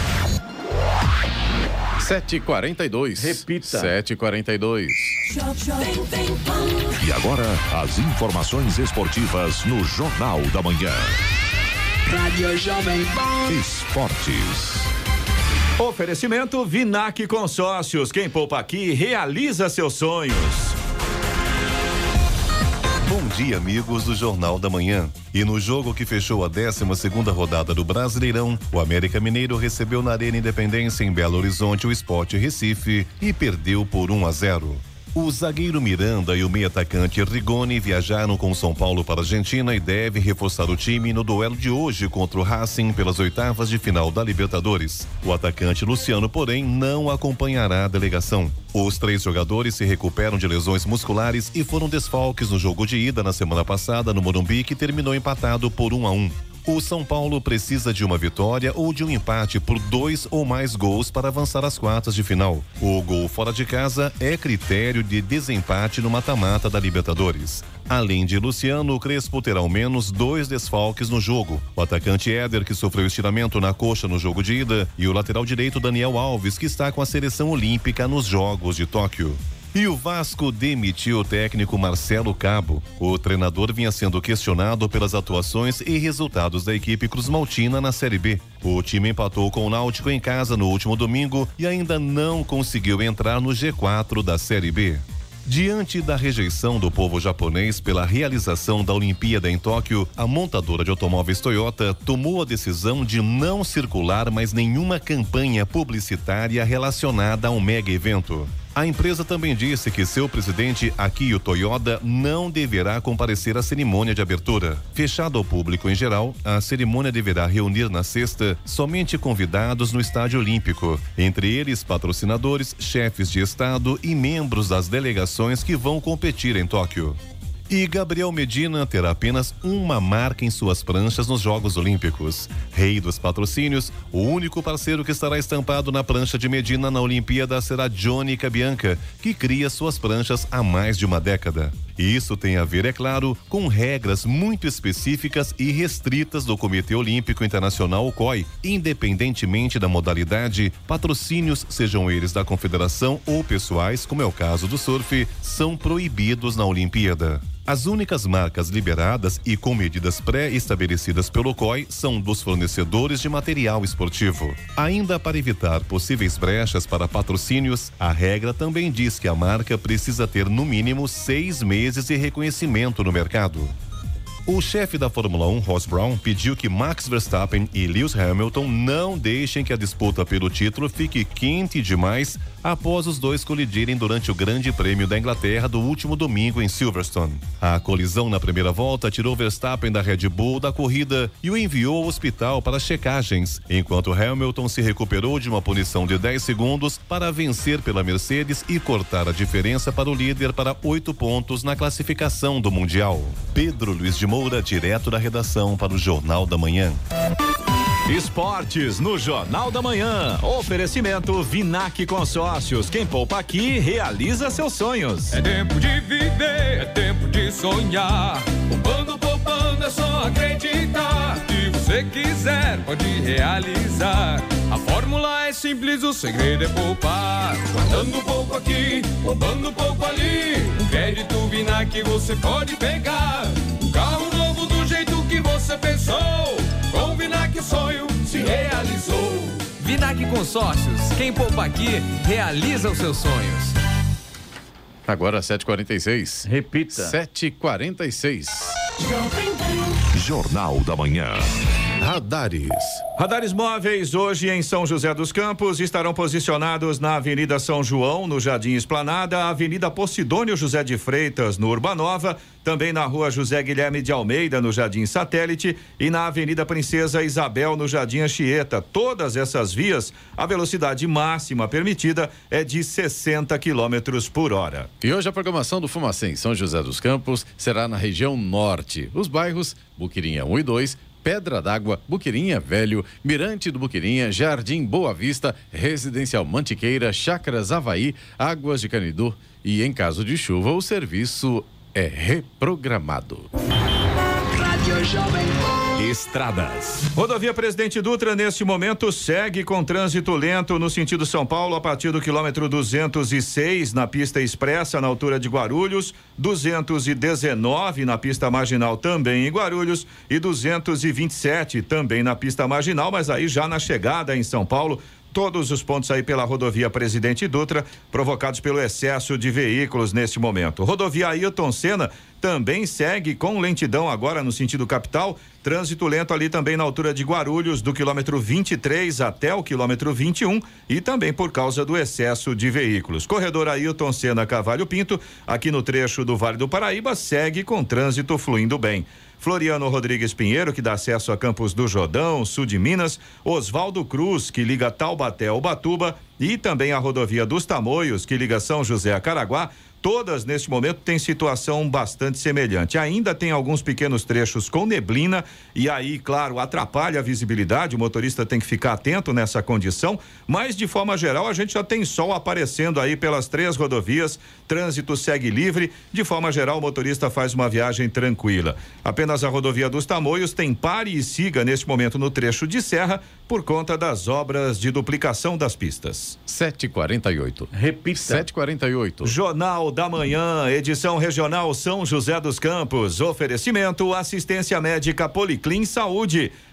7h42. Repita. 7h42. E agora, as informações esportivas no Jornal da Manhã. Rádio Jovem Pan. Esportes. Oferecimento Vinac Consórcios. Quem poupa aqui realiza seus sonhos. Bom dia, amigos do Jornal da Manhã. E no jogo que fechou a 12 segunda rodada do Brasileirão, o América Mineiro recebeu na Arena Independência em Belo Horizonte o Sport Recife e perdeu por 1 a 0. O zagueiro Miranda e o meio-atacante Rigoni viajaram com São Paulo para a Argentina e deve reforçar o time no duelo de hoje contra o Racing pelas oitavas de final da Libertadores. O atacante Luciano, porém, não acompanhará a delegação. Os três jogadores se recuperam de lesões musculares e foram desfalques no jogo de ida na semana passada no Morumbi, que terminou empatado por 1 a 1. O São Paulo precisa de uma vitória ou de um empate por dois ou mais gols para avançar às quartas de final. O gol fora de casa é critério de desempate no mata-mata da Libertadores. Além de Luciano, o Crespo terá ao menos dois desfalques no jogo. O atacante Éder, que sofreu estiramento na coxa no jogo de ida, e o lateral direito Daniel Alves, que está com a seleção olímpica nos Jogos de Tóquio. E o Vasco demitiu o técnico Marcelo Cabo. O treinador vinha sendo questionado pelas atuações e resultados da equipe Cruz Maltina na Série B. O time empatou com o Náutico em casa no último domingo e ainda não conseguiu entrar no G4 da Série B. Diante da rejeição do povo japonês pela realização da Olimpíada em Tóquio, a montadora de automóveis Toyota tomou a decisão de não circular mais nenhuma campanha publicitária relacionada ao mega evento. A empresa também disse que seu presidente Akio Toyoda não deverá comparecer à cerimônia de abertura. Fechada ao público em geral, a cerimônia deverá reunir na sexta somente convidados no Estádio Olímpico, entre eles patrocinadores, chefes de Estado e membros das delegações que vão competir em Tóquio. E Gabriel Medina terá apenas uma marca em suas pranchas nos Jogos Olímpicos. Rei dos patrocínios, o único parceiro que estará estampado na prancha de Medina na Olimpíada será Johnny Cabianca, que cria suas pranchas há mais de uma década. Isso tem a ver, é claro, com regras muito específicas e restritas do Comitê Olímpico Internacional, COI. Independentemente da modalidade, patrocínios, sejam eles da confederação ou pessoais, como é o caso do surf, são proibidos na Olimpíada. As únicas marcas liberadas e com medidas pré-estabelecidas pelo COI são dos fornecedores de material esportivo. Ainda para evitar possíveis brechas para patrocínios, a regra também diz que a marca precisa ter no mínimo seis meses de reconhecimento no mercado. O chefe da Fórmula 1, Ross Brown, pediu que Max Verstappen e Lewis Hamilton não deixem que a disputa pelo título fique quente demais após os dois colidirem durante o Grande Prêmio da Inglaterra do último domingo em Silverstone. A colisão na primeira volta tirou Verstappen da Red Bull da corrida e o enviou ao hospital para checagens, enquanto Hamilton se recuperou de uma punição de 10 segundos para vencer pela Mercedes e cortar a diferença para o líder para oito pontos na classificação do Mundial. Pedro Luiz de Moura, direto da redação para o Jornal da Manhã. Esportes no Jornal da Manhã. Oferecimento Vinac Consórcios. Quem poupa aqui realiza seus sonhos. É tempo de viver, é tempo de sonhar. Poupando, poupando, é só acreditar. Se você quiser, pode realizar. A fórmula é simples, o segredo é poupar. Guardando um pouco aqui, poupando um pouco ali. Um crédito Vinac você pode pegar. Um carro novo do jeito que você pensou. Com o Vinac o sonho se realizou. Vinac Consórcios. Quem poupa aqui, realiza os seus sonhos. Agora 7h46. Repita. 7h46. Jornal da Manhã. Radares. Radares móveis hoje em São José dos Campos estarão posicionados na Avenida São João, no Jardim Esplanada, Avenida Posidônio José de Freitas, no Urbanova, também na Rua José Guilherme de Almeida, no Jardim Satélite e na Avenida Princesa Isabel, no Jardim Anchieta. Todas essas vias, a velocidade máxima permitida é de 60 quilômetros por hora. E hoje a programação do Fumacê em São José dos Campos será na região norte. Os bairros Buquirinha 1 e 2, Pedra d'Água, Buquirinha Velho, Mirante do Buquirinha, Jardim Boa Vista, Residencial Mantiqueira, Chácaras Havaí, Águas de Canidu e, em caso de chuva, o serviço é reprogramado. Rádio Jovem Pan. Estradas. Rodovia Presidente Dutra, neste momento, segue com trânsito lento no sentido São Paulo, a partir do quilômetro 206, na pista expressa, na altura de Guarulhos, 219 na pista marginal, também em Guarulhos, e 227 também na pista marginal, mas aí já na chegada em São Paulo, todos os pontos aí pela rodovia Presidente Dutra, provocados pelo excesso de veículos neste momento. Rodovia Ailton Senna também segue com lentidão agora no sentido capital, trânsito lento ali também na altura de Guarulhos, do quilômetro 23 até o quilômetro 21 e também por causa do excesso de veículos. Corredor Ailton Senna Cavalho Pinto, aqui no trecho do Vale do Paraíba, segue com trânsito fluindo bem. Floriano Rodrigues Pinheiro, que dá acesso a Campos do Jordão, sul de Minas, Oswaldo Cruz, que liga Taubaté ao Batuba, e também a rodovia dos Tamoios, que liga São José a Caraguá, Todas, neste momento, têm situação bastante semelhante. Ainda tem alguns pequenos trechos com neblina e aí, claro, atrapalha a visibilidade. O motorista tem que ficar atento nessa condição. Mas, de forma geral, a gente já tem sol aparecendo aí pelas três rodovias. Trânsito segue livre. De forma geral, o motorista faz uma viagem tranquila. Apenas a rodovia dos Tamoios tem pare e siga neste momento no trecho de serra por conta das obras de duplicação das pistas. 7h48. Repita. 7h48. Jornal da Manhã, edição regional São José dos Campos. Oferecimento assistência médica Policlin Saúde.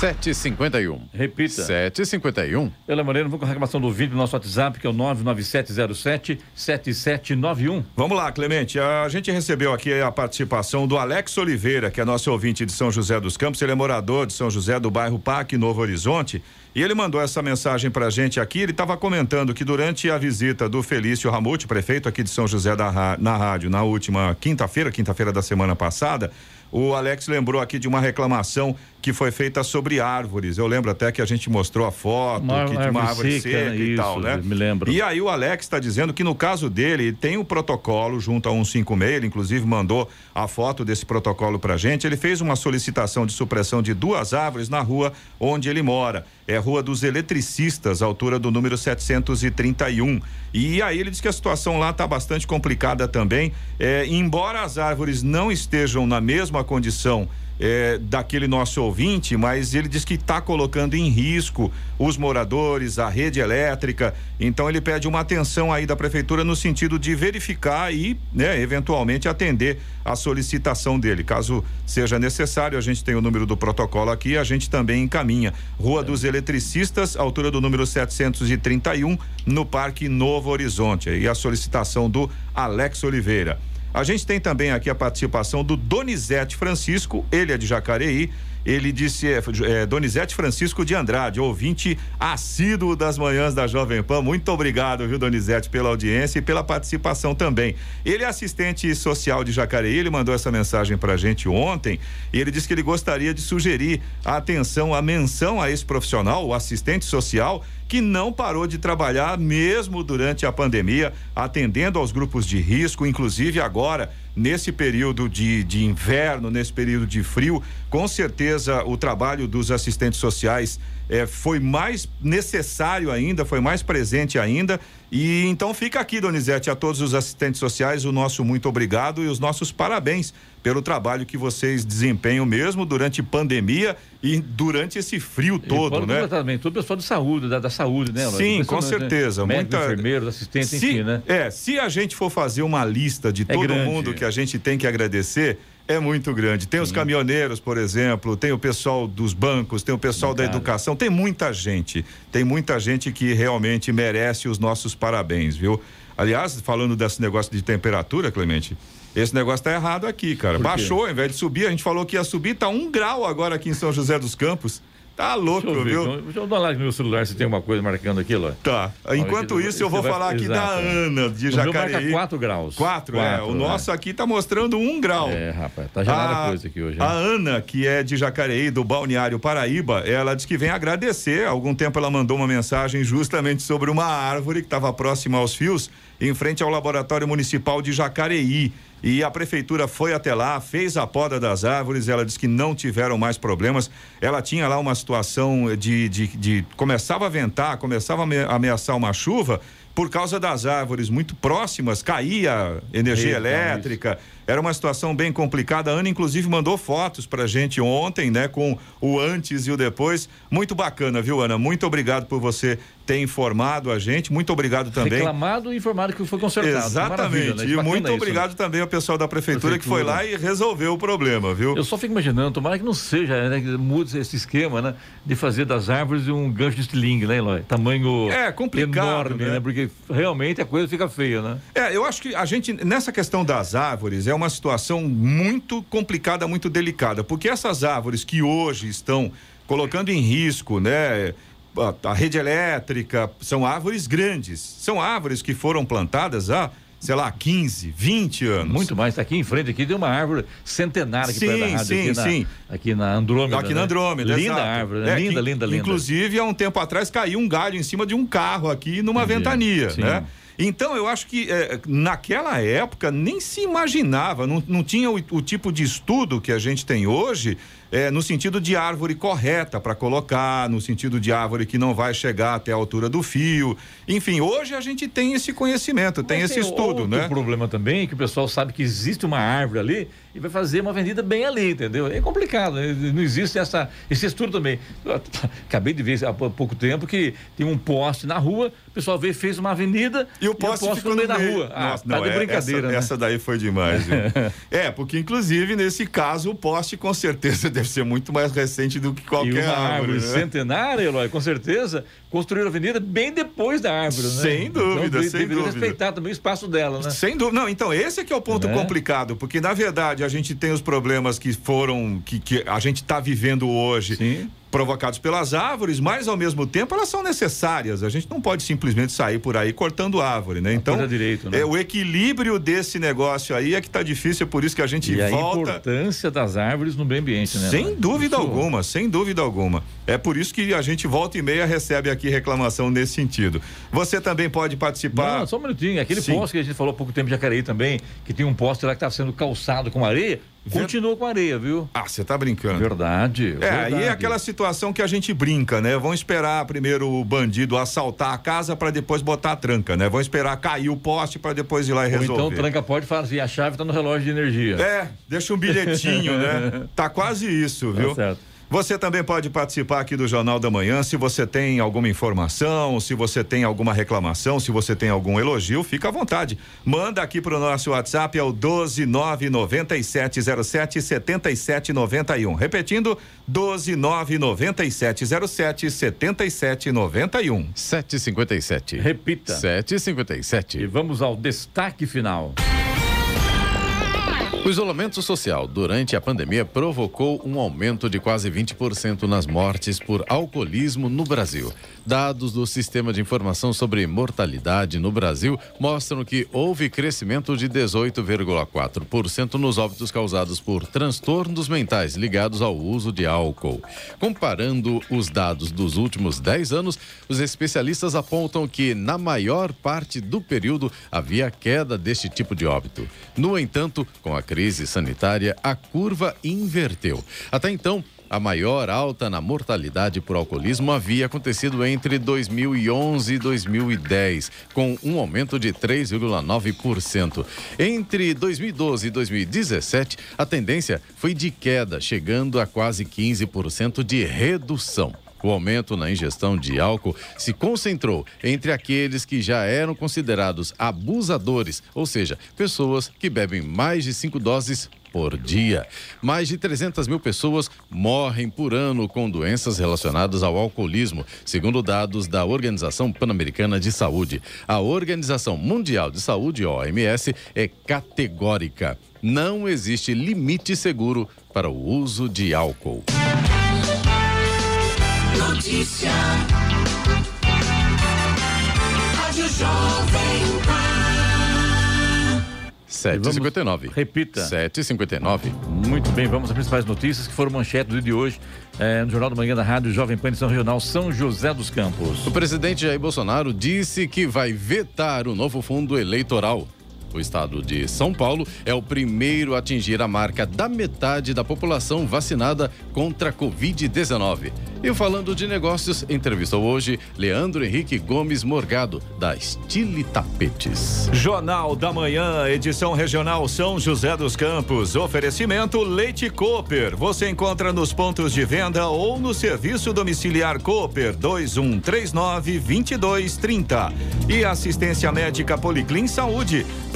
751. Repita. 751. Pela Moreno, vamos com a reclamação do vídeo no nosso WhatsApp, que é o 99707-7791. Vamos lá, Clemente. A gente recebeu aqui a participação do Alex Oliveira, que é nosso ouvinte de São José dos Campos. Ele é morador de São José do bairro Parque Novo Horizonte. E ele mandou essa mensagem pra gente aqui. Ele estava comentando que durante a visita do Felício Ramute, prefeito aqui de São José da, na rádio, na última quinta-feira, quinta-feira da semana passada, o Alex lembrou aqui de uma reclamação que foi feita sobre árvores. Eu lembro até que a gente mostrou a foto Uma que de uma árvore seca, seca, e isso, tal, né? me lembro. E aí o Alex está dizendo que no caso dele tem um protocolo junto a 156, ele inclusive mandou a foto desse protocolo pra gente. Ele fez uma solicitação de supressão de duas árvores na rua onde ele mora. É Rua dos Eletricistas, altura do número 731. E aí ele diz que a situação lá está bastante complicada também. É, embora as árvores não estejam na mesma condição é, daquele nosso ouvinte, mas ele diz que está colocando em risco os moradores, a rede elétrica. Então ele pede uma atenção aí da prefeitura no sentido de verificar e, né, eventualmente atender a solicitação dele. Caso seja necessário, a gente tem o número do protocolo aqui, a gente também encaminha. Rua dos Eletricistas, altura do número 731, no Parque Novo Horizonte. E a solicitação do Alex Oliveira. A gente tem também aqui a participação do Donizete Francisco, ele é de Jacareí. Ele disse, é, é, Donizete Francisco de Andrade, ouvinte assíduo das manhãs da Jovem Pan. Muito obrigado, viu, Donizete, pela audiência e pela participação também. Ele é assistente social de Jacareí, ele mandou essa mensagem pra gente ontem e ele disse que ele gostaria de sugerir a atenção, a menção a esse profissional, o assistente social, que não parou de trabalhar mesmo durante a pandemia, atendendo aos grupos de risco, inclusive agora, nesse período de, de inverno, nesse período de frio. Com certeza, o trabalho dos assistentes sociais eh, foi mais necessário ainda, foi mais presente ainda. E então fica aqui, Donizete, a todos os assistentes sociais, o nosso muito obrigado e os nossos parabéns pelo trabalho que vocês desempenham mesmo durante pandemia e durante esse frio todo, né? Também, todo o pessoal de saúde, da, da saúde, né? Sim, com né? certeza. Médicos, Muita... enfermeiros, assistentes, se, enfim, né? É, se a gente for fazer uma lista de É todo grande. mundo que a gente tem que agradecer, é muito grande. Tem os caminhoneiros, por exemplo, tem o pessoal dos bancos, tem o pessoal da Bancada. educação, tem muita gente. Tem muita gente que realmente merece os nossos parabéns, viu? Aliás, falando desse negócio de temperatura, Clemente, esse negócio tá errado aqui, cara. Baixou, ao invés de subir, a gente falou que ia subir, tá um grau agora aqui em São José dos Campos. Tá louco, Deixa eu ver, viu? então, deixa eu dar lá no meu celular se tem uma coisa marcando aqui, ó. Tá. Enquanto Olha, isso, eu vou você vai- falar aqui da exato. Ana de O meu marca Jacareí. 4 graus. Quatro, é. Quatro, O né? nosso aqui tá mostrando um grau. É, rapaz, tá gelada a A- coisa aqui hoje. A? Ana, que é de Jacareí, do Balneário Paraíba, ela diz que vem agradecer. Há algum tempo ela mandou uma mensagem justamente sobre uma árvore que estava próxima aos fios, em frente ao Laboratório Municipal de Jacareí. E a prefeitura foi até lá, fez a poda das árvores. Ela disse que não tiveram mais problemas. Ela tinha lá uma situação de. de, de começava a ventar, começava a ame- ameaçar uma chuva. Por causa das árvores muito próximas, caía energia Eita, elétrica. Era uma situação bem complicada. A Ana, inclusive, mandou fotos pra gente ontem, né? Com o antes e o depois. Muito bacana, viu, Ana? Muito obrigado por você ter informado a gente. Muito obrigado também. Reclamado e informado que foi consertado. Exatamente. Maravilha, né? E muito isso, obrigado né? também ao pessoal da prefeitura, que foi Prefeitura. lá e resolveu o problema, viu? Eu só fico imaginando, tomara que não seja, né, que mude esse esquema, né? De fazer das árvores um gancho de estilingue, né, Eloy? Tamanho É, complicado, enorme, né? né? Porque realmente a coisa fica feia, né? É, eu acho que a gente, nessa questão das árvores, é uma situação muito complicada, muito delicada, porque essas árvores que hoje estão colocando em risco, né? A, a rede elétrica, são árvores grandes. São árvores que foram plantadas há, sei lá, 15, 20 anos. Muito mais. Tá aqui em frente, aqui tem uma árvore centenária aqui Sim, rádio, sim, aqui, na, sim. aqui na Andrômeda. Aqui na né? Andrômeda, Linda exato. árvore, né? É, linda, que, linda, linda. Inclusive, há um tempo atrás caiu um galho em cima de um carro aqui numa Entendi. ventania, Sim. né? Então, eu acho que eh, naquela época nem se imaginava, não, não tinha o, o tipo de estudo que a gente tem hoje, eh, no sentido de árvore correta para colocar, no sentido de árvore que não vai chegar até a altura do fio. Enfim, hoje a gente tem esse conhecimento, tem Mas esse estudo, né? problema também é que o pessoal sabe que existe uma árvore ali e vai fazer uma avenida bem ali, entendeu? É complicado, né? não existe essa, esse estudo também. Eu acabei de ver há pouco tempo que tem um poste na rua, o pessoal veio fez uma avenida e o poste, e o poste ficou no meio da rua. Ah, Nossa, tá não, de é- brincadeira, essa, né? essa daí foi demais. é, porque inclusive nesse caso o poste com certeza deve ser muito mais recente do que qualquer uma árvore. árvore né? centenária, Eloy, com certeza, construíram a avenida bem depois da árvore, né? Sem dúvida, então, sem dúvida. respeitar também o espaço dela, né? Sem dúvida. Não, então esse é que é o ponto Né? complicado, porque na verdade a gente tem os problemas que foram, que, que a gente está vivendo hoje. Sim. Provocados pelas árvores, mas ao mesmo tempo elas são necessárias. A gente não pode simplesmente sair por aí cortando árvore, né? Então, direito, né? é o equilíbrio desse negócio aí é que tá difícil, é por isso que a gente E a volta. importância das árvores no meio ambiente, né? Sem dúvida Isso- alguma, sem dúvida alguma. É por isso que a gente volta e meia recebe aqui reclamação nesse sentido. Você também pode participar. Não, só um minutinho. Aquele Sim. poste que a gente falou há pouco tempo de Jacareí também, que tem um poste lá que está sendo calçado com areia, continua com areia, viu? Ah, você tá brincando. Verdade. É, aí verdade. é aquela situação que a gente brinca, né? Vão esperar primeiro o bandido assaltar a casa para depois botar a tranca, né? Vão esperar cair o poste para depois ir lá e Ou resolver. então tranca pode assim, a chave está no relógio de energia. É, deixa um bilhetinho, né? Tá quase isso, viu? Tá certo. Você também pode participar aqui do Jornal da Manhã. Se você tem alguma informação, se você tem alguma reclamação, se você tem algum elogio, fica à vontade. Manda aqui pro nosso WhatsApp, é o 1299707 7791. Repetindo, 1299707 7791. 757. Repita. 757. E vamos ao destaque final. O isolamento social durante a pandemia provocou um aumento de quase 20% nas mortes por alcoolismo no Brasil. Dados do Sistema de Informação sobre Mortalidade no Brasil mostram que houve crescimento de 18,4% nos óbitos causados por transtornos mentais ligados ao uso de álcool. Comparando os dados dos últimos 10 anos, os especialistas apontam que, na maior parte do período, havia queda deste tipo de óbito. No entanto, com a crise sanitária, a curva inverteu. Até então, a maior alta na mortalidade por alcoolismo havia acontecido entre 2011 e 2010, com um aumento de 3,9%. Entre 2012 e 2017, a tendência foi de queda, chegando a quase 15% de redução. O aumento na ingestão de álcool se concentrou entre aqueles que já eram considerados abusadores, ou seja, pessoas que bebem mais de cinco doses por dia. Mais de 300 mil pessoas morrem por ano com doenças relacionadas ao alcoolismo, segundo dados da Organização Pan-Americana de Saúde. A Organização Mundial de Saúde, OMS, é categórica. Não existe limite seguro para o uso de álcool. Notícia. 7h59. Repita. 7h59. Muito bem, vamos às principais notícias que foram manchete do dia de hoje eh, no Jornal da Manhã da Rádio Jovem Pan Edição Regional São José dos Campos. O presidente Jair Bolsonaro disse que vai vetar o novo fundo eleitoral. O estado de São Paulo é o primeiro a atingir a marca da metade da população vacinada contra a Covid-19. E falando de negócios, entrevistou hoje Leandro Henrique Gomes Morgado, da Stile Tapetes. Jornal da Manhã, edição regional São José dos Campos. Oferecimento Leite Cooper. Você encontra nos pontos de venda ou no serviço domiciliar Cooper 2139 2230. E assistência médica Policlin Saúde.